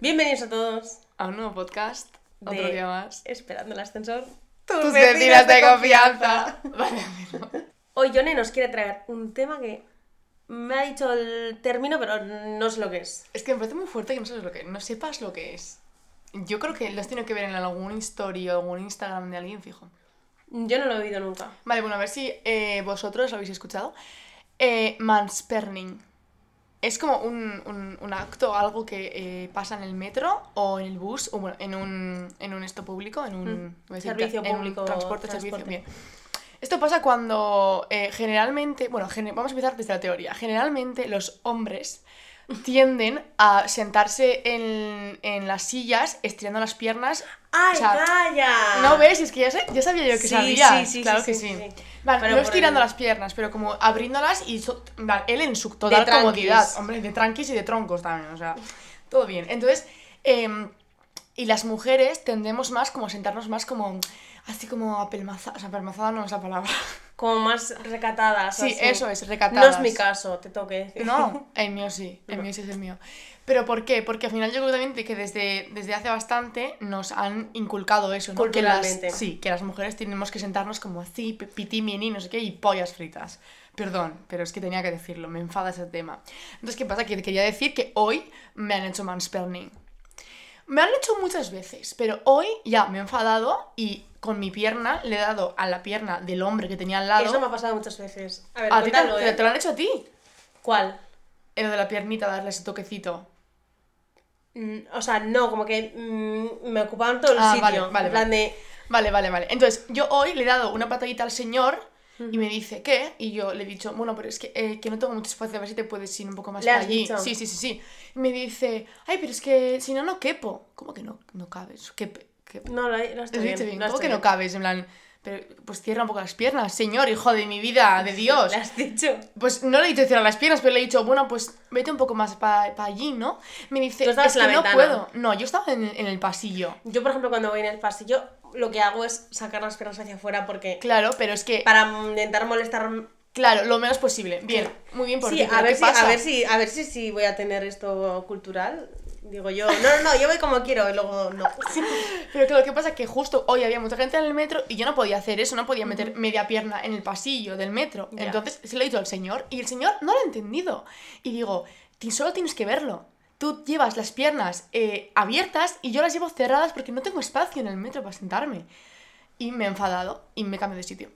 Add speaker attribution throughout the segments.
Speaker 1: Bienvenidos a todos
Speaker 2: a un nuevo podcast,
Speaker 1: de
Speaker 2: otro día más.
Speaker 1: Esperando el ascensor.
Speaker 2: Tus vecinas de confianza. Vale, amigo.
Speaker 1: Hoy Yone nos quiere traer un tema que me ha dicho el término, pero no sé lo que es.
Speaker 2: Es que me parece muy fuerte que no sabes lo que, no sepas lo que es. Yo creo que lo has tenido que ver en algún story o algún Instagram de alguien fijo.
Speaker 1: Yo no lo he oído nunca.
Speaker 2: Vale, bueno, a ver si eh, vosotros lo habéis escuchado. Eh, mansperning. Es como un, un, un acto, algo que eh, pasa en el metro o en el bus, o bueno, en un, en un esto público, en un
Speaker 1: Mm. Servicio
Speaker 2: en
Speaker 1: público,
Speaker 2: transporte,
Speaker 1: transporte.
Speaker 2: servicio. Bien. Esto pasa cuando eh, generalmente, bueno, gene- vamos a empezar desde la teoría. Generalmente los hombres tienden a sentarse en, en las sillas estirando las piernas.
Speaker 1: ¡Ay,
Speaker 2: O sea! ¿No ves? Es que ya, sé- ya sabía yo que
Speaker 1: Sí,
Speaker 2: sabías.
Speaker 1: sí, sí,
Speaker 2: claro
Speaker 1: sí,
Speaker 2: que
Speaker 1: sí.
Speaker 2: Vale,
Speaker 1: Pero
Speaker 2: no estirando
Speaker 1: el-
Speaker 2: las piernas, pero como abriéndolas y so- él en su total comodidad. Hombre, de tranquis y de troncos también, o sea, todo bien. Entonces, em, y las mujeres tendemos más como sentarnos más como, así como apelmazadas, o sea, apelmazada no es la palabra.
Speaker 1: Como más recatadas.
Speaker 2: Sí,
Speaker 1: así.
Speaker 2: eso es,
Speaker 1: No
Speaker 2: recatadas.
Speaker 1: es mi caso, te tengo que decir.
Speaker 2: No, el mío sí, el
Speaker 1: No.
Speaker 2: mío sí es el mío. ¿Pero por qué? Porque al final yo creo también que desde, desde hace bastante nos han inculcado eso, ¿no? Que las, sí, que las mujeres tenemos que sentarnos como así, pi- pití, mini, no sé qué, y pollas fritas. Perdón, pero es que tenía que decirlo, me enfada ese tema. Entonces, ¿qué pasa? Que quería decir que hoy me han hecho mansplaining. Me han hecho muchas veces, pero hoy ya me he enfadado y con mi pierna le he dado a la pierna del hombre que tenía al lado.
Speaker 1: Eso me ha pasado muchas veces. A ver,
Speaker 2: ¿A ti te,
Speaker 1: cuéntalo,
Speaker 2: te-
Speaker 1: ¿eh?
Speaker 2: te lo han hecho a ti?
Speaker 1: ¿Cuál?
Speaker 2: Lo de la piernita, darle ese toquecito.
Speaker 1: Mm, O sea, no, como que mm, me ocupaban todo el
Speaker 2: Ah,
Speaker 1: sitio.
Speaker 2: vale, vale,
Speaker 1: en plan de.
Speaker 2: Vale, vale, vale. Entonces, yo hoy le he dado una patadita al señor y me dice, ¿qué? Y yo le he dicho, bueno, pero es que, eh, que no tengo mucho espacio, a ver si te puedes ir un poco más
Speaker 1: ¿Le
Speaker 2: para
Speaker 1: has
Speaker 2: allí.
Speaker 1: dicho?
Speaker 2: Sí, sí, sí, sí. Y me dice, ay, pero es que si no, no quepo. ¿Cómo que no, no cabes? ¿Qué, qué-
Speaker 1: No, lo, lo
Speaker 2: ¿Lo
Speaker 1: estoy
Speaker 2: has
Speaker 1: bien.
Speaker 2: dicho bien?
Speaker 1: lo
Speaker 2: ¿Cómo que no cabes? En plan, pero, pues cierra un poco las piernas, señor, hijo de mi vida, de Dios.
Speaker 1: ¿Le has dicho?
Speaker 2: Pues no le he dicho cierra las piernas, pero le he dicho, bueno, pues vete un poco más para allí, ¿no? Me dice,
Speaker 1: Tú
Speaker 2: es que
Speaker 1: la
Speaker 2: no
Speaker 1: ventana.
Speaker 2: puedo. No, yo estaba en, en el pasillo.
Speaker 1: Yo, por ejemplo, cuando voy en el pasillo, lo que hago es sacar las piernas hacia afuera porque.
Speaker 2: Claro, pero es que,
Speaker 1: Para intentar molestar.
Speaker 2: claro, lo menos posible. Bien, muy bien por
Speaker 1: Sí,
Speaker 2: ti,
Speaker 1: a ver,
Speaker 2: ¿qué
Speaker 1: si, a ver si, a ver si, si voy a tener esto cultural. Digo yo, no, no, no, yo voy como quiero y luego no.
Speaker 2: Pero claro, ¿qué pasa? Que justo hoy había mucha gente en el metro y yo no podía hacer eso, no podía meter media pierna en el pasillo del metro.
Speaker 1: Ya.
Speaker 2: Entonces se lo he dicho al señor y el señor no lo ha entendido. Y digo, "Ti- solo tienes que verlo. Tú llevas las piernas eh, abiertas y yo las llevo cerradas porque no tengo espacio en el metro para sentarme. Y me he enfadado y me cambio de sitio.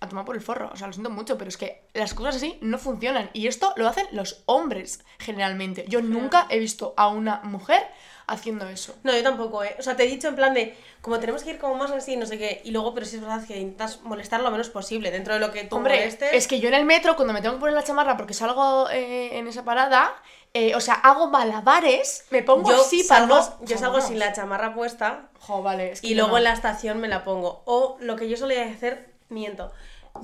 Speaker 2: A tomar por el forro, o sea, lo siento mucho, pero es que las cosas así no funcionan. Y esto lo hacen los hombres generalmente. Yo nunca he visto a una mujer haciendo eso.
Speaker 1: No, yo tampoco, ¿eh? O sea, te he dicho en plan de, como tenemos que ir como más así, no sé qué, y luego, pero sí es verdad que intentas molestar lo menos posible dentro de lo que tú
Speaker 2: Hombre,
Speaker 1: molestes.
Speaker 2: es que yo en el metro, cuando me tengo que poner la chamarra porque salgo eh, en esa parada, eh, o sea, hago malabares, me pongo
Speaker 1: yo
Speaker 2: así para
Speaker 1: salgo,
Speaker 2: no...
Speaker 1: yo salgo sin la chamarra puesta
Speaker 2: Jo, vale, es que
Speaker 1: y luego
Speaker 2: no.
Speaker 1: en la estación me la pongo. O lo que yo solía hacer, miento.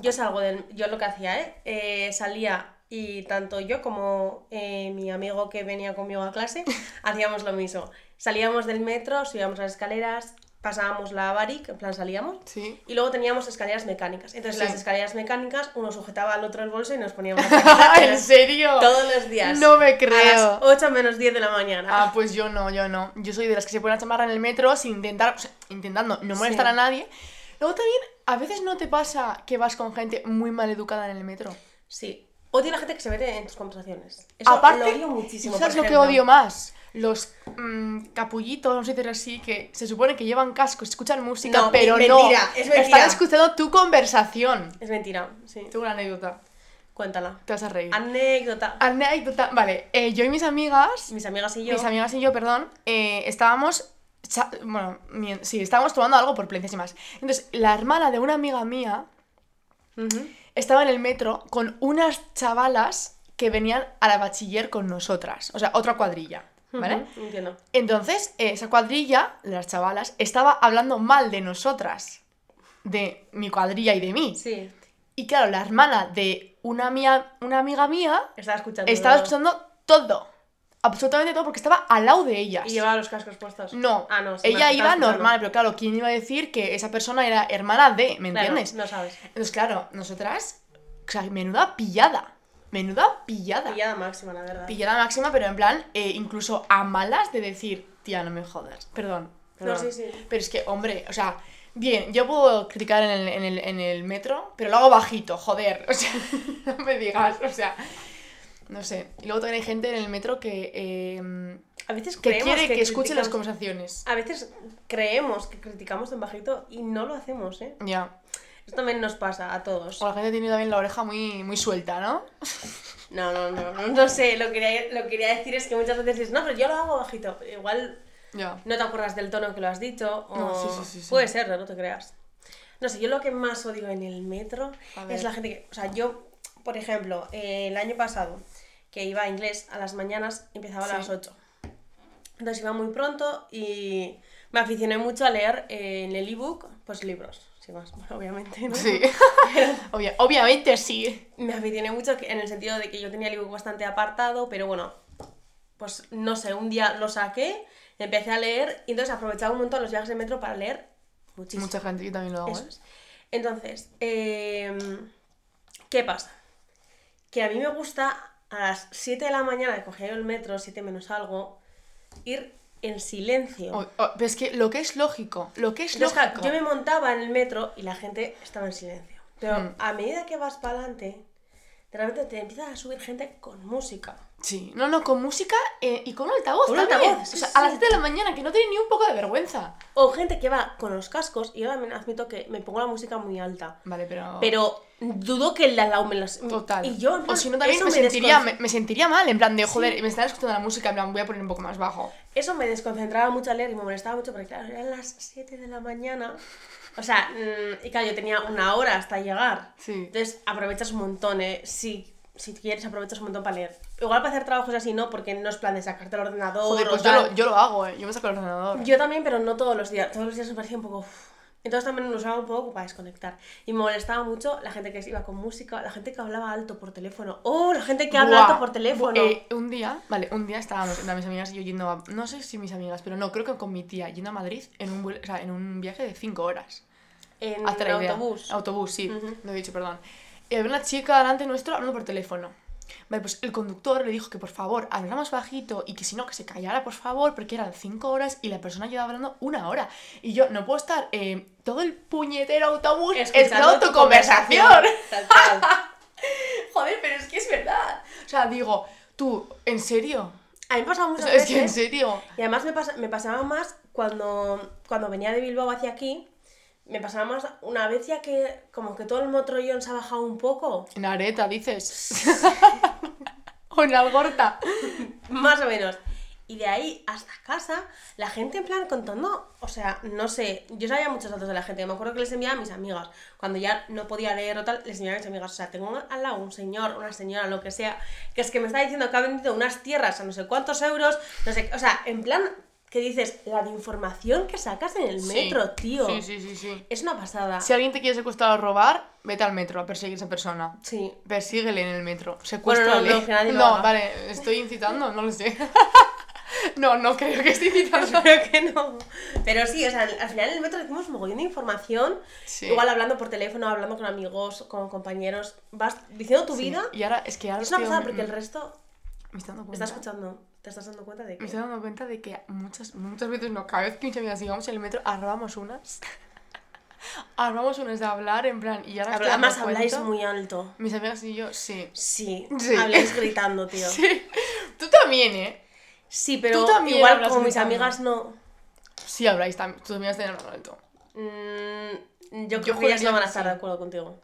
Speaker 1: Yo salgo del. Yo lo que hacía, ¿eh? Eh, salía y tanto yo como eh, mi amigo que venía conmigo a clase hacíamos lo mismo. Salíamos del metro, subíamos las escaleras, pasábamos la Baric, en plan salíamos.
Speaker 2: Sí.
Speaker 1: Y luego teníamos escaleras mecánicas. Entonces,
Speaker 2: Sí.
Speaker 1: las escaleras mecánicas, uno sujetaba al otro el bolso y nos poníamos a
Speaker 2: ¿En serio?
Speaker 1: todos los días.
Speaker 2: No me
Speaker 1: A las
Speaker 2: creo.
Speaker 1: 8 menos 10 de la mañana.
Speaker 2: Ah, pues yo no, yo no. Yo soy de las que se pone la chamarra en el metro sin intentar, o sea, intentando no molestar
Speaker 1: Sí.
Speaker 2: a nadie. Luego también, a veces no te pasa que vas con gente muy mal educada en el metro.
Speaker 1: Sí. Odio a la gente que se mete en tus conversaciones. Eso
Speaker 2: Aparte,
Speaker 1: lo odio muchísimo.
Speaker 2: ¿sabes lo que odio más? Los mm, capullitos, no sé decir así, que se supone que llevan cascos, escuchan música,
Speaker 1: No,
Speaker 2: pero
Speaker 1: es
Speaker 2: no.
Speaker 1: mentira, es mentira.
Speaker 2: Están escuchando tu conversación.
Speaker 1: Es mentira, sí.
Speaker 2: Tengo una anécdota.
Speaker 1: Cuéntala.
Speaker 2: Te vas a reír.
Speaker 1: Anécdota.
Speaker 2: Anécdota. Vale, eh, yo y mis amigas,
Speaker 1: Mis amigas y yo.
Speaker 2: mis amigas y yo, perdón, eh, estábamos. Bueno, sí, estábamos tomando algo por plencias y más. Entonces, la hermana de una amiga mía estaba en el metro con unas chavalas que venían a la bachiller con nosotras. O sea, otra cuadrilla. ¿Vale?
Speaker 1: Entiendo.
Speaker 2: Entonces, eh, esa cuadrilla, de las chavalas, estaba hablando mal de nosotras. De mi cuadrilla y de mí.
Speaker 1: Sí.
Speaker 2: Y claro, la hermana de una, mía, una amiga mía
Speaker 1: Estaba escuchando.
Speaker 2: estaba escuchando todo. Absolutamente todo, porque estaba al lado de ellas.
Speaker 1: Y llevaba los cascos puestos.
Speaker 2: No,
Speaker 1: Ah, no. sí,
Speaker 2: ella iba normal, pero claro, ¿quién iba a decir que esa persona era hermana de? ¿Me
Speaker 1: Claro,
Speaker 2: entiendes?
Speaker 1: no sabes.
Speaker 2: Entonces, claro, nosotras, o sea, menuda pillada. Menuda pillada.
Speaker 1: Pillada máxima, la verdad.
Speaker 2: Pillada máxima, pero en plan, eh, incluso a malas de decir, tía, no me jodas. Perdón.
Speaker 1: No,
Speaker 2: perdón.
Speaker 1: sí, sí.
Speaker 2: Pero es que, hombre, o sea, bien, yo puedo criticar en el, en el, en el metro, pero lo hago bajito, joder. O sea, no me digas, o sea. No sé. Y luego también hay gente en el metro que, eh,
Speaker 1: A veces
Speaker 2: que
Speaker 1: creemos
Speaker 2: quiere que, escuche las conversaciones.
Speaker 1: A veces creemos que criticamos en bajito y no lo hacemos, ¿eh?
Speaker 2: Ya.
Speaker 1: Esto también nos pasa a todos.
Speaker 2: O la gente tiene también la oreja muy, muy suelta, ¿no?
Speaker 1: No, no, no, no, no sé. Lo que quería, lo que quería decir es que muchas veces dices, no, pero yo lo hago bajito. Igual
Speaker 2: Ya.
Speaker 1: no te acuerdas del tono que lo has dicho. O...
Speaker 2: No, sí, sí, sí.
Speaker 1: Puede ser, no te creas. No sé, yo lo que más odio en el metro es la gente que. O sea, yo, por ejemplo, eh, el año pasado, que iba a inglés a las mañanas, empezaba
Speaker 2: Sí.
Speaker 1: a las 8. Entonces iba muy pronto y me aficioné mucho a leer eh, en el ebook, pues libros, sin más, bueno, obviamente, ¿no?
Speaker 2: Sí. Obvia- obviamente sí.
Speaker 1: Me aficioné mucho en el sentido de que yo tenía el ebook bastante apartado, pero bueno, pues no sé, un día lo saqué, empecé a leer y entonces aprovechaba un montón los viajes de metro para leer muchísimo.
Speaker 2: Mucha gente, yo también lo hago,
Speaker 1: Eso
Speaker 2: ¿eh?
Speaker 1: es. Entonces, em, ¿qué pasa? Que a mí me gusta a las 7 de la mañana, que cogía yo el metro, 7 menos algo, ir en silencio.
Speaker 2: O- o- pero es que lo que es lógico, lo que es
Speaker 1: Entonces, claro,
Speaker 2: lógico.
Speaker 1: yo me montaba en el metro y la gente estaba en silencio. Pero
Speaker 2: Mm.
Speaker 1: a medida que vas para adelante, de repente te empiezan a subir gente con música.
Speaker 2: Sí, no, no, con música eh, y con un altavoz
Speaker 1: Con
Speaker 2: también.
Speaker 1: altavoz, sí,
Speaker 2: o sea,
Speaker 1: sí,
Speaker 2: a las
Speaker 1: sí.
Speaker 2: 7 de la mañana, que no tiene ni un poco de vergüenza.
Speaker 1: O gente que va con los cascos, y yo también admito que me pongo la música muy alta.
Speaker 2: Vale, pero...
Speaker 1: Pero dudo que al lado me las...
Speaker 2: Total.
Speaker 1: Y yo, en
Speaker 2: o
Speaker 1: plan,
Speaker 2: si no, también
Speaker 1: eso
Speaker 2: me sentiría, me, me sentiría mal, en plan de, joder, me están escuchando la música, en plan, voy a poner un poco más bajo.
Speaker 1: Eso me desconcentraba mucho al leer y me molestaba mucho porque, claro, eran las 7 de la mañana. O sea, mm, y claro, yo tenía una hora hasta llegar.
Speaker 2: Sí.
Speaker 1: Entonces aprovechas un montón, ¿eh? Si, si quieres, aprovechas un montón para leer. Igual para hacer trabajos así, no, porque no es plan de sacarte el ordenador
Speaker 2: Joder,
Speaker 1: o
Speaker 2: pues yo
Speaker 1: tal.
Speaker 2: lo, yo lo hago, eh. Yo me saco el ordenador.
Speaker 1: Yo también, pero no todos los días. Todos los días me parecía un poco... Entonces también lo usaba un poco para desconectar. Y me molestaba mucho la gente que iba con música, la gente que hablaba alto por teléfono. ¡Oh! La gente que habla
Speaker 2: Buah,
Speaker 1: alto por teléfono.
Speaker 2: eh, un día, vale, un día estábamos, en plan, mis amigas y yo yendo a, no sé si mis amigas, pero no, creo que con mi tía, yendo a Madrid en un, o sea, en un viaje de 5 horas.
Speaker 1: en
Speaker 2: idea.
Speaker 1: autobús.
Speaker 2: Autobús, sí,
Speaker 1: Ujú.
Speaker 2: lo he dicho, perdón. Y había una chica delante nuestro hablando por teléfono. Vale, pues el conductor le dijo que por favor hablara más bajito y que si no, que se callara, por favor, porque eran 5 horas y la persona llevaba hablando una hora. Y yo no puedo estar eh, todo el puñetero autobús escuchando tu conversación.
Speaker 1: Tal cual.
Speaker 2: Joder, pero es que es verdad. O sea, digo, tú, ¿en serio?
Speaker 1: A mí me pasaba
Speaker 2: O
Speaker 1: muchas
Speaker 2: es que en serio.
Speaker 1: Y además me, pasa- me pasaba más cuando, cuando venía de Bilbao hacia aquí. Me pasaba más una vez ya que como que todo el motrollón se ha bajado un poco.
Speaker 2: En areta, dices. o en algorta.
Speaker 1: Más o menos. Y de ahí hasta casa, la gente en plan contando, o sea, no sé, yo sabía muchos datos de la gente, me acuerdo que les enviaba a mis amigas, cuando ya no podía leer o tal, les enviaba a mis amigas, o sea, tengo al lado un señor, una señora, lo que sea, que es que me está diciendo que ha vendido unas tierras a no sé cuántos euros, no sé, o sea, en plan, que dices, la de información que sacas en el
Speaker 2: Sí.
Speaker 1: metro, tío,
Speaker 2: Sí, sí, sí, sí.
Speaker 1: es una pasada.
Speaker 2: Si alguien te quiere secuestrar o robar, vete al metro a perseguir a esa persona.
Speaker 1: Sí.
Speaker 2: Persíguele en el metro.
Speaker 1: Bueno,
Speaker 2: Secuéstrale.
Speaker 1: no, no, que nadie lo
Speaker 2: No,
Speaker 1: haga.
Speaker 2: vale, estoy incitando, no lo sé. no, no creo que esté incitando.
Speaker 1: Espero que no. Pero sí, o sea, al final en el metro decimos mogollón de información.
Speaker 2: Sí.
Speaker 1: Igual hablando por teléfono, hablando con amigos, con compañeros. Vas diciendo tu
Speaker 2: Sí,
Speaker 1: vida.
Speaker 2: Y ahora, es que ahora
Speaker 1: Es una pasada porque el resto
Speaker 2: Me estoy dando cuenta.
Speaker 1: está escuchando. Te estás dando cuenta de
Speaker 2: Me
Speaker 1: que.
Speaker 2: estoy dando cuenta de que muchas, muchas veces, no, cada vez que mis amigas íbamos en el metro, armamos unas. armamos unas de hablar, en plan, y ahora me dando
Speaker 1: Además habláis muy alto.
Speaker 2: Mis amigas y yo, sí.
Speaker 1: Sí,
Speaker 2: Sí.
Speaker 1: habláis gritando, tío. Sí,
Speaker 2: Sí. Tú también, ¿eh?
Speaker 1: pero
Speaker 2: Tú también
Speaker 1: igual como mis amigas no.
Speaker 2: Sí, habláis también. Tus amigas tienen alto.
Speaker 1: Mm, yo
Speaker 2: Yo
Speaker 1: creo que ellas no van a estar
Speaker 2: sí.
Speaker 1: de acuerdo contigo.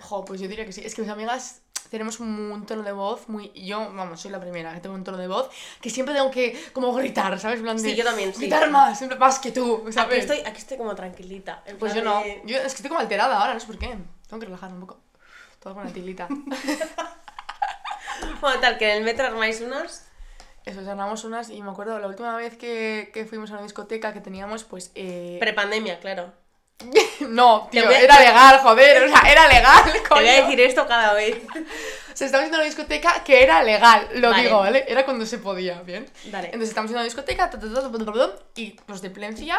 Speaker 2: Jo, pues yo diría que sí. Es que mis amigas tenemos un tono de voz muy... Yo, vamos, soy la primera que tengo un tono de voz que siempre tengo que como gritar, ¿sabes? Plan de,
Speaker 1: Sí, yo también, sí.
Speaker 2: Gritar más, siempre más que tú,
Speaker 1: Aquí
Speaker 2: ¿sabes?
Speaker 1: estoy, aquí estoy como tranquilita.
Speaker 2: Pues yo no.
Speaker 1: de-
Speaker 2: Yo, es que estoy como alterada ahora, no sé por qué. Tengo que relajar un poco. Todo con la tilita.
Speaker 1: Bueno, tal, que en el metro armáis unas.
Speaker 2: Eso, armamos unas y me acuerdo la última vez que, que fuimos a una discoteca que teníamos, pues... Eh...
Speaker 1: Prepandemia, claro.
Speaker 2: no, tío,
Speaker 1: a-
Speaker 2: era legal, joder, o sea, era legal,
Speaker 1: Te
Speaker 2: coño.
Speaker 1: voy a decir esto cada vez.
Speaker 2: O sea, estamos en una discoteca que era legal, lo
Speaker 1: Vale.
Speaker 2: digo, ¿vale? Era cuando se podía, ¿bien?
Speaker 1: Dale.
Speaker 2: Entonces estamos en una discoteca, y los de Plencia,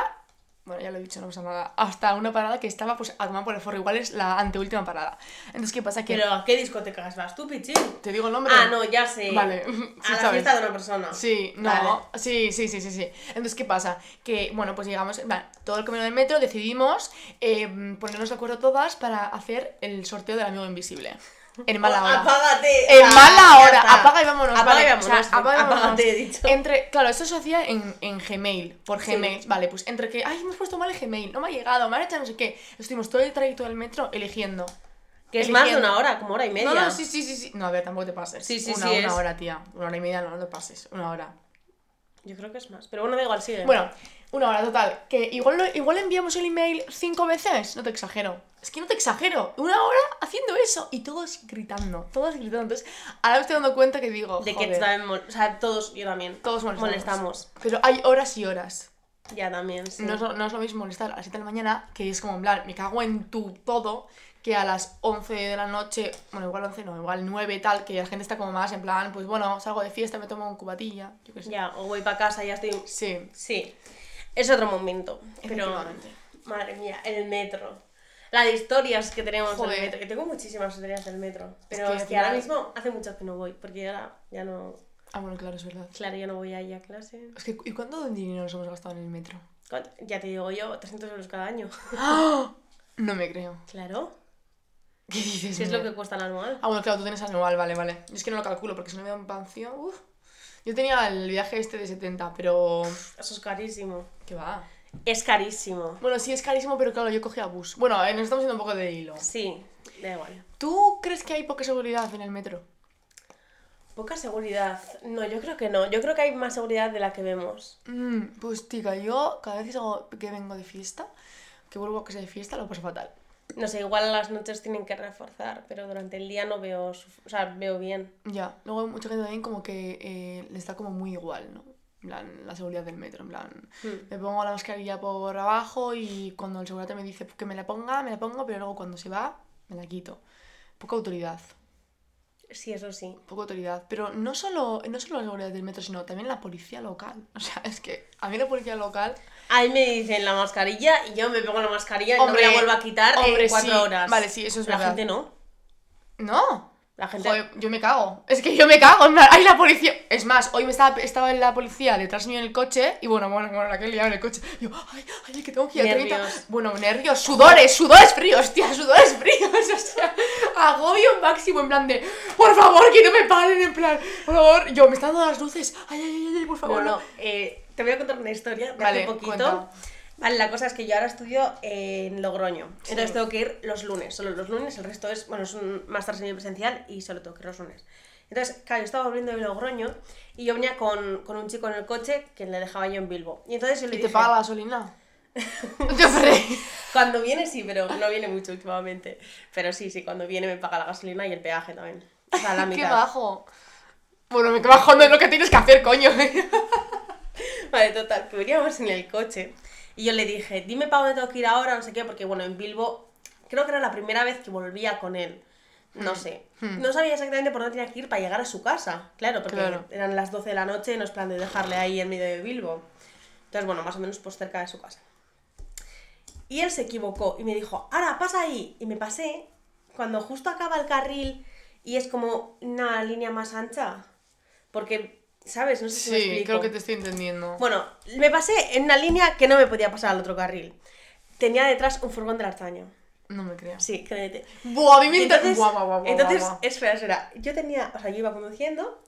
Speaker 2: Bueno, ya lo he dicho, no pasa nada. Hasta una parada que estaba pues a tomar por el forro. Igual es la anteúltima parada. Entonces, ¿qué pasa? Que
Speaker 1: Pero ¿a qué discotecas vas tú, Pichín?
Speaker 2: te digo el nombre.
Speaker 1: Ah, no, ya sé.
Speaker 2: Vale,
Speaker 1: A
Speaker 2: sí
Speaker 1: la
Speaker 2: sabes.
Speaker 1: fiesta de una persona.
Speaker 2: Sí, no,
Speaker 1: Vale.
Speaker 2: sí, sí, sí, sí, sí. Entonces, ¿qué pasa? Que, bueno, pues llegamos, vale, todo el camino del metro, decidimos eh, ponernos de acuerdo todas para hacer el sorteo del amigo invisible. En mala hora.
Speaker 1: Apágate.
Speaker 2: En mala hora, apaga y vámonos.
Speaker 1: Apaga
Speaker 2: vale,
Speaker 1: y
Speaker 2: o sea,
Speaker 1: vámonos.
Speaker 2: apaga y vámonos.
Speaker 1: Apágate, he dicho.
Speaker 2: Entre, claro, esto se hacía en, en Gmail, por
Speaker 1: Sí.
Speaker 2: Gmail, vale, pues entre que, ay, hemos puesto mal el Gmail, no me ha llegado, me han hecho no sé qué. Estuvimos todo el trayecto del metro eligiendo.
Speaker 1: Que es más de
Speaker 2: eligiendo.
Speaker 1: una hora, como hora y media.
Speaker 2: No, no, sí, sí, sí, sí. No, a ver, tampoco te pases.
Speaker 1: Sí, sí,
Speaker 2: una,
Speaker 1: sí,
Speaker 2: Una
Speaker 1: es.
Speaker 2: hora, tía. Una hora y media, no, no te pases. Una hora.
Speaker 1: Yo creo que es más. Pero bueno, da igual, sigue.
Speaker 2: Bueno, una hora total. Que igual, lo- igual enviamos el email cinco veces. No te exagero. Es que no te exagero. Una hora haciendo eso. Y todos gritando. Todos gritando. Entonces, ahora me estoy dando cuenta que digo.
Speaker 1: de que
Speaker 2: joder,
Speaker 1: también. mol- O sea, todos, yo también.
Speaker 2: todos molestamos.
Speaker 1: molestamos.
Speaker 2: Pero hay horas y horas.
Speaker 1: Ya también, sí.
Speaker 2: No, es, lo- no es lo mismo molestar a las 7 de la mañana, que es como en plan, me cago en tu todo, que a las 11 de la noche, bueno, igual 11 no, igual 9 tal, que la gente está como más en plan, pues bueno, salgo de fiesta, me tomo un cubatilla, yo qué sé.
Speaker 1: Ya, o voy para casa ya estoy.
Speaker 2: Sí,
Speaker 1: Sí. Es otro momento. Pero. Madre mía, el metro. Las historias que tenemos
Speaker 2: Joder.
Speaker 1: del metro. Que tengo muchísimas historias del metro. Pero es que, ahora mismo hace mucho que no voy. Porque ahora ya no.
Speaker 2: Ah, bueno, claro, es verdad.
Speaker 1: Claro, ya no voy ahí a clase.
Speaker 2: Es que, ¿y cuánto dinero nos hemos gastado en el metro?
Speaker 1: ¿Cuánto? Ya te digo yo, 300 euros cada año.
Speaker 2: ¡Ah! No me creo.
Speaker 1: Claro.
Speaker 2: ¿Qué dices?
Speaker 1: Si es lo que cuesta el anual.
Speaker 2: Ah, bueno, claro, tú tienes anual, vale, vale. Yo es que no lo calculo porque si no me da un pancio, uff. Yo tenía el viaje este de 70, pero...
Speaker 1: Eso es carísimo. Es carísimo.
Speaker 2: Bueno, sí es carísimo, pero claro, yo cogía bus. Bueno, eh, nos estamos yendo un poco de hilo.
Speaker 1: Sí, da igual.
Speaker 2: ¿Tú crees que hay poca seguridad en el metro?
Speaker 1: Poca seguridad. No, yo creo que no. Yo creo que hay más seguridad de la que vemos.
Speaker 2: Mm, pues tica, yo cada vez que, vengo de fiesta, que vuelvo a casa de fiesta, lo paso fatal.
Speaker 1: No sé, igual las noches tienen que reforzar, pero durante el día no veo, o sea, veo bien.
Speaker 2: Ya, luego hay mucha gente también como que eh, les da como muy igual, ¿no? En plan, la seguridad del metro, en plan,
Speaker 1: Hmm.
Speaker 2: me pongo la mascarilla por abajo y cuando el segurata me dice que me la ponga, me la pongo, pero luego cuando se va, me la quito. Poca autoridad,
Speaker 1: Sí, eso sí.
Speaker 2: poca autoridad. Pero no solo, no solo la seguridad del metro, sino también la policía local. O sea, es que a mí la policía local...
Speaker 1: Ahí me dicen la mascarilla y yo me pongo la mascarilla y no me la vuelvo a quitar
Speaker 2: hombre,
Speaker 1: en cuatro
Speaker 2: sí.
Speaker 1: horas.
Speaker 2: Vale, sí, eso es
Speaker 1: la
Speaker 2: verdad.
Speaker 1: gente no.
Speaker 2: No.
Speaker 1: La gente.
Speaker 2: Joder, yo me cago. Es que yo me cago. En ¡ay, la policía! Es más, hoy me estaba, estaba la policía detrás mío en el coche y bueno, bueno, bueno, la que liaba en el coche. Yo, ¡ay, ay, que tengo que ir a 30!
Speaker 1: Nervios.
Speaker 2: Bueno, nervios, sudores, sudores fríos, tía, sudores fríos. O sea, agobio máximo en plan de, por favor, que no me paren, en plan, por favor. Yo, me están dando las luces. ¡Ay, ay, ay, ay, por favor!
Speaker 1: Bueno, eh, te voy a contar una historia de
Speaker 2: Vale,
Speaker 1: hace poquito.
Speaker 2: cuenta.
Speaker 1: Vale, la cosa es que yo ahora estudio en Logroño.
Speaker 2: Sí.
Speaker 1: Entonces tengo que ir los lunes, solo los lunes, el resto es, bueno, es un máster semipresencial y solo tengo que ir los lunes. Entonces, claro, yo estaba volviendo de Logroño y yo venía con, con un chico en el coche que le dejaba yo en Bilbo. Y entonces yo le
Speaker 2: ¿Y
Speaker 1: dije,
Speaker 2: te paga la gasolina?
Speaker 1: Cuando viene sí, pero no viene mucho últimamente. Pero sí, sí, cuando viene me paga la gasolina y el peaje también. O sea, la
Speaker 2: ¡Qué
Speaker 1: mitad.
Speaker 2: bajo! Bueno, me bajo no es lo que tienes que hacer, coño.
Speaker 1: Vale, total, que veníamos en el coche y yo le dije, dime para dónde tengo que ir ahora, no sé qué, porque bueno, en Bilbo creo que era la primera vez que volvía con él. No sé.
Speaker 2: Hmm.
Speaker 1: No sabía exactamente por dónde tenía que ir para llegar a su casa. Claro, porque
Speaker 2: Claro.
Speaker 1: eran las 12 de la noche, no es plan de dejarle ahí en medio de Bilbo. Entonces, bueno, más o menos pues cerca de su casa. Y él se equivocó y me dijo, ahora pasa ahí. Y me pasé cuando justo acaba el carril y es como una línea más ancha. Porque, ¿sabes? No sé si me
Speaker 2: Sí,
Speaker 1: explico.
Speaker 2: creo que te estoy entendiendo.
Speaker 1: Bueno, me pasé en una línea que no me podía pasar al otro carril. Tenía detrás un furgón del Artaño.
Speaker 2: No me creas.
Speaker 1: Sí, créete.
Speaker 2: Buah, me inter-
Speaker 1: Entonces,
Speaker 2: buah, buah, buah,
Speaker 1: entonces espera, espera. Yo tenía, o sea, yo iba conduciendo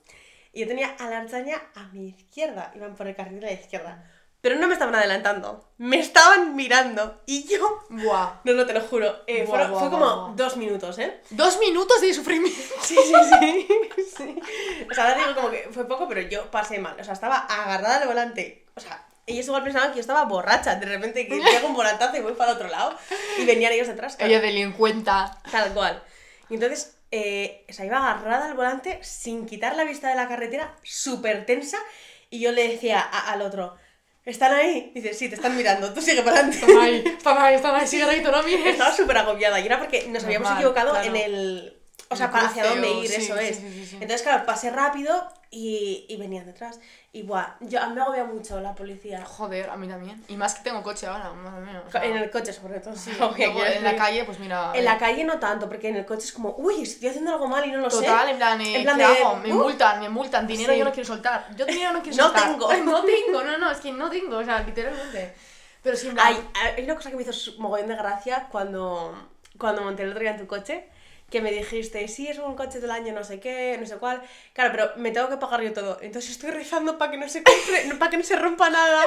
Speaker 1: y yo tenía a la Artaña a mi izquierda. Iban por el carril de la izquierda. Pero no me estaban adelantando. Me estaban mirando. Y yo...
Speaker 2: Buah.
Speaker 1: No, no, te lo juro. eh,
Speaker 2: Buah,
Speaker 1: fueron-
Speaker 2: buah,
Speaker 1: fue como dos minutos, ¿eh?
Speaker 2: Dos minutos de sufrimiento.
Speaker 1: Sí, sí, sí. sí. O sea, ahora digo como que fue poco, pero yo pasé mal. O sea, estaba agarrada al volante. O sea, ellos igual pensaban que yo estaba borracha. De repente que llego un volantazo y voy para el otro lado. Y venían ellos detrás. claro.
Speaker 2: Ella delincuenta.
Speaker 1: Tal cual. Y entonces, eh, o sea, iba agarrada al volante sin quitar la vista de la carretera, súper tensa. Y yo le decía a- al otro, ¿están ahí? Dice, sí, te están mirando, tú sigue para adelante.
Speaker 2: Están ahí, están ahí, están ahí, sigue recto, no mires.
Speaker 1: Estaba súper agobiada y era porque nos habíamos equivocado
Speaker 2: claro.
Speaker 1: en el... O sea, para hacia dónde ir,
Speaker 2: sí,
Speaker 1: eso
Speaker 2: sí,
Speaker 1: es.
Speaker 2: sí.
Speaker 1: Entonces, claro, pasé rápido y, y venían detrás. Y buah, yo, a mí me agobia mucho la policía.
Speaker 2: Joder, a mí también. Y más que tengo coche ahora, mía. o sea,
Speaker 1: En el coche, sobre todo.
Speaker 2: sí, luego en la calle, pues mira.
Speaker 1: En la calle no tanto, porque en el coche es como, uy, estoy haciendo algo mal y no lo sé.
Speaker 2: Total, en plan, eh,
Speaker 1: En plan
Speaker 2: ¿qué
Speaker 1: de,
Speaker 2: hago? Me
Speaker 1: uh,
Speaker 2: multan, me multan, dinero
Speaker 1: Sí.
Speaker 2: yo no quiero soltar. Yo dinero no quiero
Speaker 1: No
Speaker 2: soltar.
Speaker 1: tengo.
Speaker 2: No tengo, no, no, es que no tengo, o sea, literalmente. Pero sí,
Speaker 1: Hay, hay una cosa que me hizo mogollón de gracia cuando, cuando monté el otro día en tu coche, que me dijiste, sí, es un coche del año no sé qué, no sé cuál. Claro, pero me tengo que pagar yo todo. Entonces estoy rezando para que no se compre, para que no se rompa nada.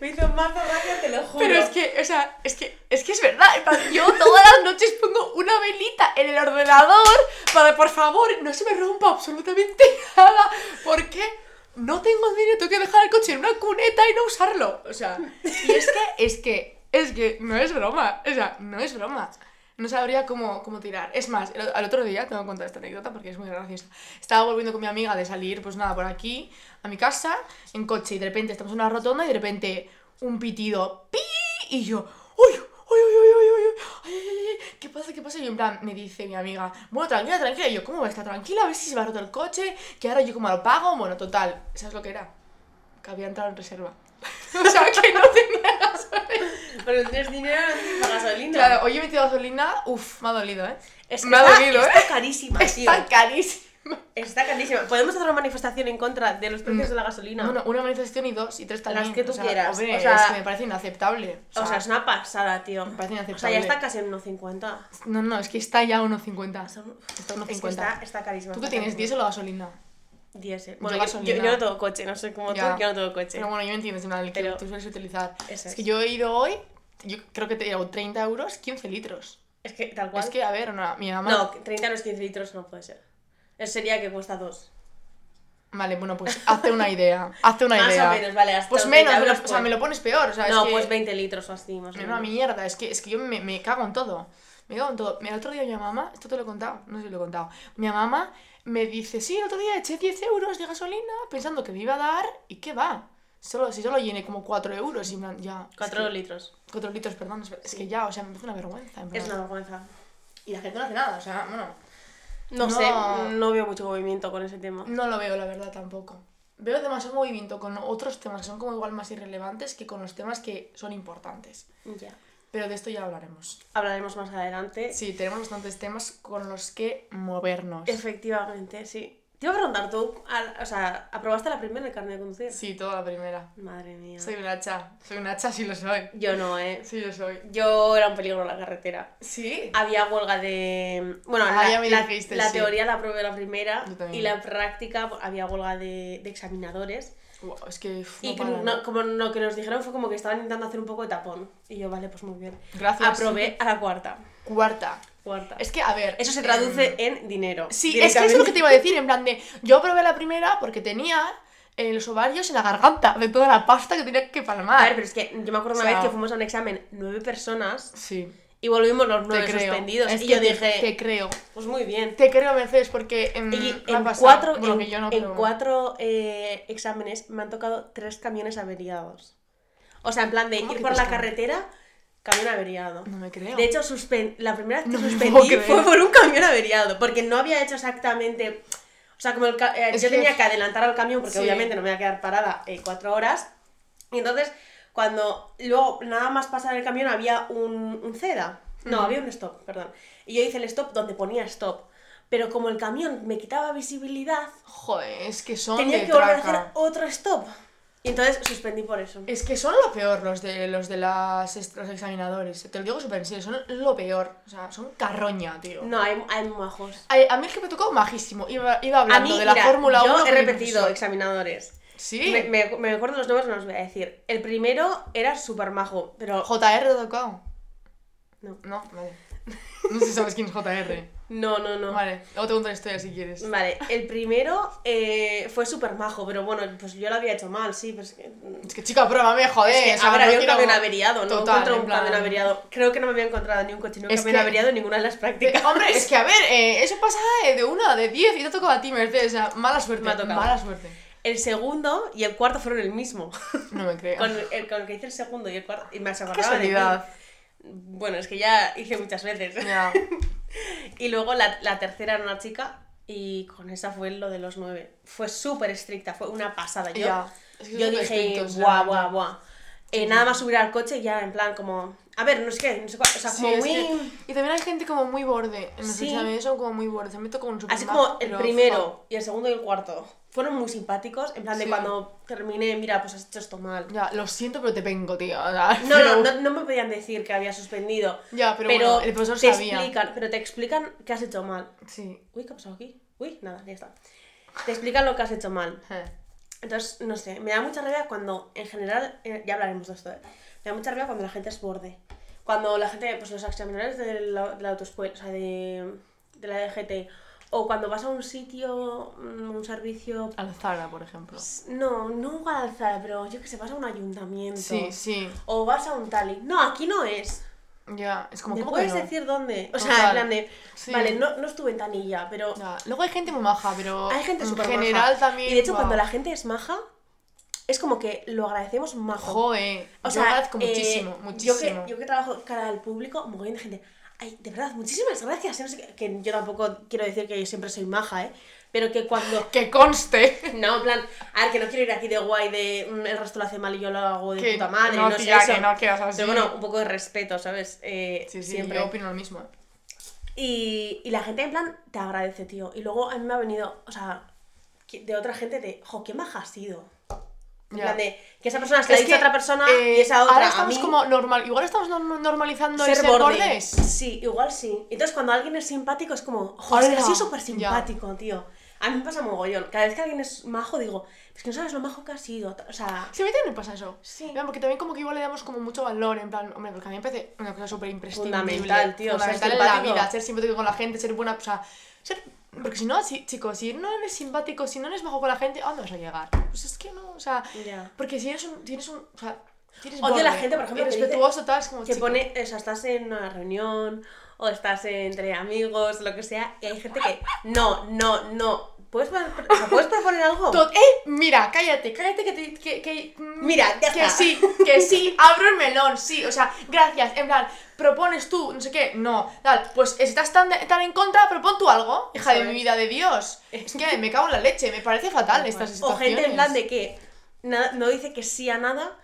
Speaker 1: Me hizo más gracia, te lo juro.
Speaker 2: Pero es que, o sea, es que, es que es verdad. Yo todas las noches pongo una velita en el ordenador para, por favor, no se me rompa absolutamente nada. Porque no tengo dinero, tengo que dejar el coche en una cuneta y no usarlo. O sea, y es que, es que, es que no es broma. O sea, no es broma. No sabría cómo, cómo tirar. Es más, el, al otro día, tengo que contar esta anécdota porque es muy graciosa. Estaba volviendo con mi amiga de salir, pues nada, por aquí, a mi casa, en coche, y de repente estamos en una rotonda y de repente un pitido, ¡pi! Y yo, ¡uy! ¡Uy, uy, uy, uy, uy, uy! ¡Ay! ¿Qué pasa? ¿Qué pasa? Y en plan, me dice mi amiga, bueno, tranquila, tranquila. Y yo, ¿cómo va a estar tranquila? A ver si se me ha roto el coche, que ahora yo como lo pago. Bueno, total, ¿sabes lo que era? Que había entrado en reserva. o sea, que no tenía gasolina.
Speaker 1: Pero tienes dinero no tienes para gasolina.
Speaker 2: Claro, hoy he metido gasolina, uff, me ha dolido, ¿eh?
Speaker 1: es que
Speaker 2: me ha
Speaker 1: está,
Speaker 2: dolido,
Speaker 1: está
Speaker 2: ¿eh?
Speaker 1: carísima, tío.
Speaker 2: Está carísimo.
Speaker 1: Está carísima. Podemos hacer una manifestación en contra de los precios de la gasolina.
Speaker 2: Bueno, una manifestación y dos y tres
Speaker 1: Las
Speaker 2: también.
Speaker 1: que tú
Speaker 2: o sea,
Speaker 1: quieras,
Speaker 2: hombre,
Speaker 1: o sea-
Speaker 2: es que me parece inaceptable.
Speaker 1: o sea, es una pasada, tío.
Speaker 2: me parece
Speaker 1: O sea,
Speaker 2: inaceptable.
Speaker 1: ya está casi en 1,50.
Speaker 2: No, no, es que está ya a 1,50.
Speaker 1: Está
Speaker 2: Está a
Speaker 1: Es que
Speaker 2: 1,50.
Speaker 1: está, está carísima.
Speaker 2: ¿Tú qué tienes,
Speaker 1: carísima.
Speaker 2: diésel o gasolina?
Speaker 1: Diésel. Bueno, yo, yo- yo no tengo coche, no sé cómo tú, yo no tengo coche.
Speaker 2: Pero bueno, yo me entiendes, en plan, el que
Speaker 1: Pero-
Speaker 2: tú sueles utilizar.
Speaker 1: Eso
Speaker 2: Es que
Speaker 1: es.
Speaker 2: yo he ido hoy, yo creo que te he 30 euros, 15 litros.
Speaker 1: Es que tal cual.
Speaker 2: Es que, a ver, no, mi mamá...
Speaker 1: No, 30 a los 15 litros no puede ser. Eso sería que cuesta 2.
Speaker 2: Vale, bueno, pues hazte una idea, hazte una
Speaker 1: Más
Speaker 2: idea.
Speaker 1: o menos, vale, hasta
Speaker 2: Pues menos,
Speaker 1: 30
Speaker 2: me lo-
Speaker 1: euros,
Speaker 2: o sea, me lo pones peor, o sea,
Speaker 1: No,
Speaker 2: es que...
Speaker 1: pues 20 litros o así, más o
Speaker 2: Es una
Speaker 1: menos.
Speaker 2: mierda, es que, es que yo me, me cago en todo. Me cago en todo. Mira, el otro día mi mamá, esto te lo he contado, no sé si lo he contado. Mi mamá me dice, sí, el otro día eché 10 euros de gasolina pensando que me iba a dar y qué va. Solo, si solo llené como 4 euros y plan, ya.
Speaker 1: 4
Speaker 2: es
Speaker 1: litros.
Speaker 2: que, 4 litros, perdón, es, es que ya, o sea, me parece una vergüenza. en plan.
Speaker 1: Es una vergüenza.
Speaker 2: Y la gente no hace nada, o sea, bueno.
Speaker 1: No,
Speaker 2: No.
Speaker 1: sé, no veo mucho movimiento con ese tema.
Speaker 2: No lo veo, la verdad, tampoco. Veo demasiado movimiento con otros temas que son como igual más irrelevantes que con los temas que son importantes.
Speaker 1: Ya.
Speaker 2: Pero de esto ya hablaremos.
Speaker 1: Hablaremos más adelante.
Speaker 2: Sí, tenemos bastantes temas con los que movernos.
Speaker 1: Efectivamente, sí. Te iba a preguntar, ¿tú, al- o sea, aprobaste la primera de carne de conducir?
Speaker 2: Sí, toda la primera.
Speaker 1: Madre mía.
Speaker 2: Soy un hacha. Soy un hacha, sí lo soy.
Speaker 1: Yo no, ¿eh?
Speaker 2: Sí lo soy.
Speaker 1: Yo era un peligro en la carretera.
Speaker 2: ¿Sí?
Speaker 1: Había huelga de... Bueno,
Speaker 2: Ah,
Speaker 1: la, la-
Speaker 2: dijiste,
Speaker 1: la
Speaker 2: sí.
Speaker 1: teoría la probé la primera
Speaker 2: Yo
Speaker 1: y la práctica había huelga de, de examinadores.
Speaker 2: Es que...
Speaker 1: y que no- como lo que nos dijeron fue como que estaban intentando hacer un poco de tapón. Y yo, vale, pues muy bien.
Speaker 2: Gracias.
Speaker 1: Aprobé a la cuarta.
Speaker 2: Cuarta.
Speaker 1: Cuarta.
Speaker 2: Es que, a ver...
Speaker 1: Eso se traduce
Speaker 2: em,
Speaker 1: en dinero.
Speaker 2: Sí, es que eso es lo que te iba a decir, en plan de... Yo probé la primera porque tenía eh, los ovarios en la garganta de toda la pasta que tenía que
Speaker 1: A
Speaker 2: palmar.
Speaker 1: ver, pero es que yo me acuerdo
Speaker 2: O
Speaker 1: una
Speaker 2: sea-
Speaker 1: vez que fuimos a un examen nueve personas
Speaker 2: Sí,
Speaker 1: y volvimos los
Speaker 2: te
Speaker 1: nueve
Speaker 2: creo.
Speaker 1: suspendidos.
Speaker 2: Es
Speaker 1: y
Speaker 2: que
Speaker 1: yo
Speaker 2: te-
Speaker 1: dije,
Speaker 2: Te creo.
Speaker 1: pues muy bien.
Speaker 2: Te creo, Mercedes, porque en,
Speaker 1: Y
Speaker 2: me ha
Speaker 1: en
Speaker 2: pasado-
Speaker 1: cuatro, en,
Speaker 2: que yo no,
Speaker 1: en cuatro eh, exámenes me han tocado tres camiones averiados. O sea, en plan de
Speaker 2: ¿Cómo
Speaker 1: ir por la carretera, camión averiado.
Speaker 2: No me creo.
Speaker 1: De hecho, suspen- la primera vez que
Speaker 2: No
Speaker 1: suspendí fue por un camión averiado, porque no había hecho exactamente... O sea, como el eh, yo
Speaker 2: que-
Speaker 1: tenía que adelantar al camión, porque
Speaker 2: Sí.
Speaker 1: obviamente no me voy a quedar parada eh, cuatro horas. Y entonces, cuando luego nada más pasar el camión había un, un CEDA. No, había un stop, perdón. Y yo hice el stop donde ponía stop. Pero como el camión me quitaba visibilidad,
Speaker 2: Joder, es que son
Speaker 1: tenía
Speaker 2: de
Speaker 1: que volver a
Speaker 2: traca.
Speaker 1: hacer otro stop. Y entonces suspendí por eso.
Speaker 2: Es que son lo peor los de los de las los examinadores. Te lo digo súper en serio, son lo peor. O sea, son carroña, tío.
Speaker 1: No, hay, hay majos.
Speaker 2: A, a mí el que me tocó, majísimo. Iba, iba
Speaker 1: A
Speaker 2: hablando
Speaker 1: mí,
Speaker 2: de la
Speaker 1: mira,
Speaker 2: Fórmula 1.
Speaker 1: yo he repetido examinadores.
Speaker 2: Sí.
Speaker 1: Me, me, me acuerdo los nombres, no los voy a decir. El primero era súper majo, pero...
Speaker 2: JR tocado.
Speaker 1: No.
Speaker 2: No, vale. No sé si sabes quién es JR.
Speaker 1: No, no, no.
Speaker 2: Vale, luego te cuento la historia si quieres.
Speaker 1: Vale, el primero eh, fue súper majo, pero bueno, pues yo lo había hecho mal, sí, pues que...
Speaker 2: Es que chica, pruébame, joder.
Speaker 1: Es que,
Speaker 2: o sea,
Speaker 1: a ver,
Speaker 2: no
Speaker 1: había un camión averiado, no
Speaker 2: Total,
Speaker 1: encuentro
Speaker 2: en
Speaker 1: un
Speaker 2: plan-
Speaker 1: camión averiado. Creo que no me había encontrado ni un coche ni un
Speaker 2: Es
Speaker 1: camión
Speaker 2: que-
Speaker 1: averiado en ninguna de las
Speaker 2: Eh,
Speaker 1: prácticas.
Speaker 2: Hombre, es que a ver, eh, eso pasa eh, de una, de diez, y te ha tocado a ti, Mercedes. O sea, mala suerte.
Speaker 1: Me ha tocado.
Speaker 2: Mala suerte.
Speaker 1: El segundo y el cuarto fueron el mismo.
Speaker 2: No me creo.
Speaker 1: con, el, con el que hice el segundo y el cuarto... Y me acordaba de ti. Bueno, es que ya hice muchas veces. Y luego la, la tercera era una chica Y con esa fue lo de los nueve. Fue súper estricta, fue una pasada. Yo.
Speaker 2: Es que
Speaker 1: yo dije, guau, guau, guau. Nada más subir al coche ya en plan como, a ver, no sé qué, no sé cuál, o sea,
Speaker 2: Sí,
Speaker 1: como
Speaker 2: es
Speaker 1: muy...
Speaker 2: que- Y también hay gente como muy borde. En los
Speaker 1: Sí.
Speaker 2: exámenes son como muy borde. Se me como un super
Speaker 1: Así como el
Speaker 2: pero,
Speaker 1: primero y el segundo y el cuarto fueron muy simpáticos, en plan de
Speaker 2: Sí.
Speaker 1: cuando terminé, mira, pues has hecho esto mal.
Speaker 2: Ya, lo siento, pero te vengo, tío.
Speaker 1: No,
Speaker 2: pero-
Speaker 1: no, no, no me podían decir que había suspendido.
Speaker 2: Ya, pero, bueno, el profesor
Speaker 1: te
Speaker 2: sabía.
Speaker 1: explican, pero te explican que has hecho mal.
Speaker 2: Sí.
Speaker 1: Uy, ¿qué ha pasado aquí? Uy, nada, ya está. Te explican lo que has hecho mal.
Speaker 2: Eh.
Speaker 1: Entonces, no sé, me da mucha rabia cuando, en general, eh, ya hablaremos de esto, ¿eh? Me da mucha rabia cuando la gente es borde. Cuando la gente, pues los examinadores de la, de la autoescuela, o sea, de, de la DGT, o cuando vas a un sitio, mm, un servicio...
Speaker 2: Al Zara, por ejemplo.
Speaker 1: No, no a alzar, pero yo que sé, vas a un ayuntamiento.
Speaker 2: Sí, sí.
Speaker 1: O vas a un tali. No, aquí no es.
Speaker 2: Ya, es como
Speaker 1: ¿Me
Speaker 2: ¿cómo que
Speaker 1: puedes
Speaker 2: no?
Speaker 1: decir dónde? O sea,
Speaker 2: Total.
Speaker 1: en plan de.
Speaker 2: Sí.
Speaker 1: Vale, no, no estuve en Tanilla, pero.
Speaker 2: Ya. Luego hay gente muy maja, pero
Speaker 1: Hay gente
Speaker 2: en
Speaker 1: súper
Speaker 2: general
Speaker 1: maja.
Speaker 2: también.
Speaker 1: Y de hecho,
Speaker 2: guau.
Speaker 1: cuando la gente es maja, es como que lo agradecemos majo. O
Speaker 2: yo
Speaker 1: sea,
Speaker 2: agradezco
Speaker 1: eh,
Speaker 2: muchísimo, muchísimo.
Speaker 1: Yo que, yo que trabajo cara al público, un montón de gente. Ay, de verdad, muchísimas gracias. eh, no sé qué- que yo tampoco quiero decir que yo siempre soy maja, ¿eh? Pero que cuando.
Speaker 2: Que conste.
Speaker 1: No, en plan, a ver, que no quiero ir aquí de guay de mm, el resto lo hace mal y yo lo hago de
Speaker 2: Que
Speaker 1: puta madre.
Speaker 2: no,
Speaker 1: No,
Speaker 2: tía,
Speaker 1: sé eso.
Speaker 2: que no, así.
Speaker 1: Pero bueno, un poco de respeto, ¿sabes? Eh,
Speaker 2: Sí, sí,
Speaker 1: siempre.
Speaker 2: yo opino lo mismo.
Speaker 1: Y, y la gente en plan te agradece, tío. Y luego a mí me ha venido, o sea, de otra gente de, jo, qué maja has sido. Plan de, que esa persona se la ha dicho a otra persona
Speaker 2: eh,
Speaker 1: y esa otra
Speaker 2: Ahora
Speaker 1: a
Speaker 2: estamos
Speaker 1: mí.
Speaker 2: como normal. Igual estamos norm- normalizando
Speaker 1: ser
Speaker 2: el ser
Speaker 1: borde.
Speaker 2: bordes.
Speaker 1: Sí, igual sí. Entonces cuando alguien es simpático es como, joder, es que
Speaker 2: ¡Hala!
Speaker 1: súper simpático, tío. A mí me pasa mogollón. Cada vez que alguien es majo digo, es que no sabes lo majo que ha sido. O sea,
Speaker 2: Sí, a mí también me pasa eso.
Speaker 1: Sí.
Speaker 2: Porque también como que igual le damos como mucho valor, en plan, hombre, porque a mí me parece una cosa súper imprescindible.
Speaker 1: Fundamental, tío,
Speaker 2: Fundamental en la vida, ser simpático con la gente, ser buena, o sea, ser... Porque si no, si, chicos, si no eres simpático, si no eres bajo con la gente, ¿a dónde vas a llegar? Pues es que no, o sea, porque si eres un, tienes un, o sea, tienes
Speaker 1: Odio la
Speaker 2: borde,
Speaker 1: gente, por ejemplo,
Speaker 2: irrespetuoso, tal, es como, chico,
Speaker 1: pone, o sea, estás en una reunión o estás entre amigos, lo que sea, y hay gente que, no, no, no. ¿Puedes, o sea, ¿puedes proponer algo?
Speaker 2: ¡Eh! Mira, cállate, cállate que te. Que, que, mm,
Speaker 1: Mira, ya
Speaker 2: Que
Speaker 1: está.
Speaker 2: sí, que sí, abro el melón, sí, o sea, gracias, en plan, propones tú, no sé qué, no, tal, pues estás tan, tan en contra, propon tú algo, hija de mi vida de Dios. Es que me cago en la leche, me parece fatal estas
Speaker 1: O
Speaker 2: situaciones.
Speaker 1: gente en plan de que nada- no dice que sí a nada,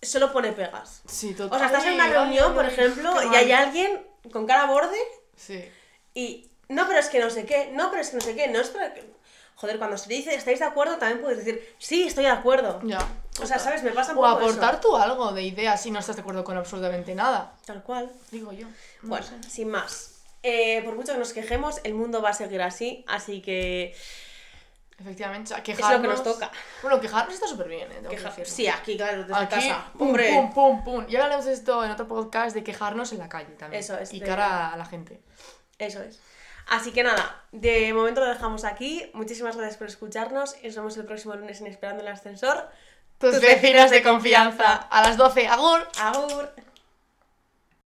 Speaker 1: solo pone pegas.
Speaker 2: Sí,
Speaker 1: O sea, estás en una reunión, por ejemplo, y hay alguien con cara borde
Speaker 2: Sí.
Speaker 1: y, no, pero es que no sé qué, no, pero es que no sé qué, no es para que... Joder, cuando se dice, ¿estáis de acuerdo? También puedes decir, sí, estoy de acuerdo.
Speaker 2: Ya.
Speaker 1: O sea, ¿sabes? Me pasa un
Speaker 2: O
Speaker 1: poco
Speaker 2: aportar
Speaker 1: eso.
Speaker 2: tú algo de ideas si no estás de acuerdo con absolutamente nada,
Speaker 1: Tal cual.
Speaker 2: digo yo. No
Speaker 1: Bueno,
Speaker 2: sé.
Speaker 1: sin más. Eh, por mucho que nos quejemos, el mundo va a seguir así, así que
Speaker 2: Efectivamente, o sea,
Speaker 1: es
Speaker 2: quejarnos...
Speaker 1: lo que nos toca.
Speaker 2: Bueno, quejarnos está súper bien, ¿eh? Tengo que
Speaker 1: Queja-. Sí, aquí, claro, desde
Speaker 2: Aquí,
Speaker 1: casa.
Speaker 2: pum,
Speaker 1: Hombre,
Speaker 2: pum, pum, pum. Y hablaremos de esto en otro podcast de quejarnos en la calle también.
Speaker 1: Eso es,
Speaker 2: Y cara a la gente.
Speaker 1: eso es. Así que nada, de momento lo dejamos aquí. Muchísimas gracias por escucharnos y nos vemos el próximo lunes en Esperando el Ascensor.
Speaker 2: Tus vecinos de confianza. A las 12. Agur.
Speaker 1: Agur.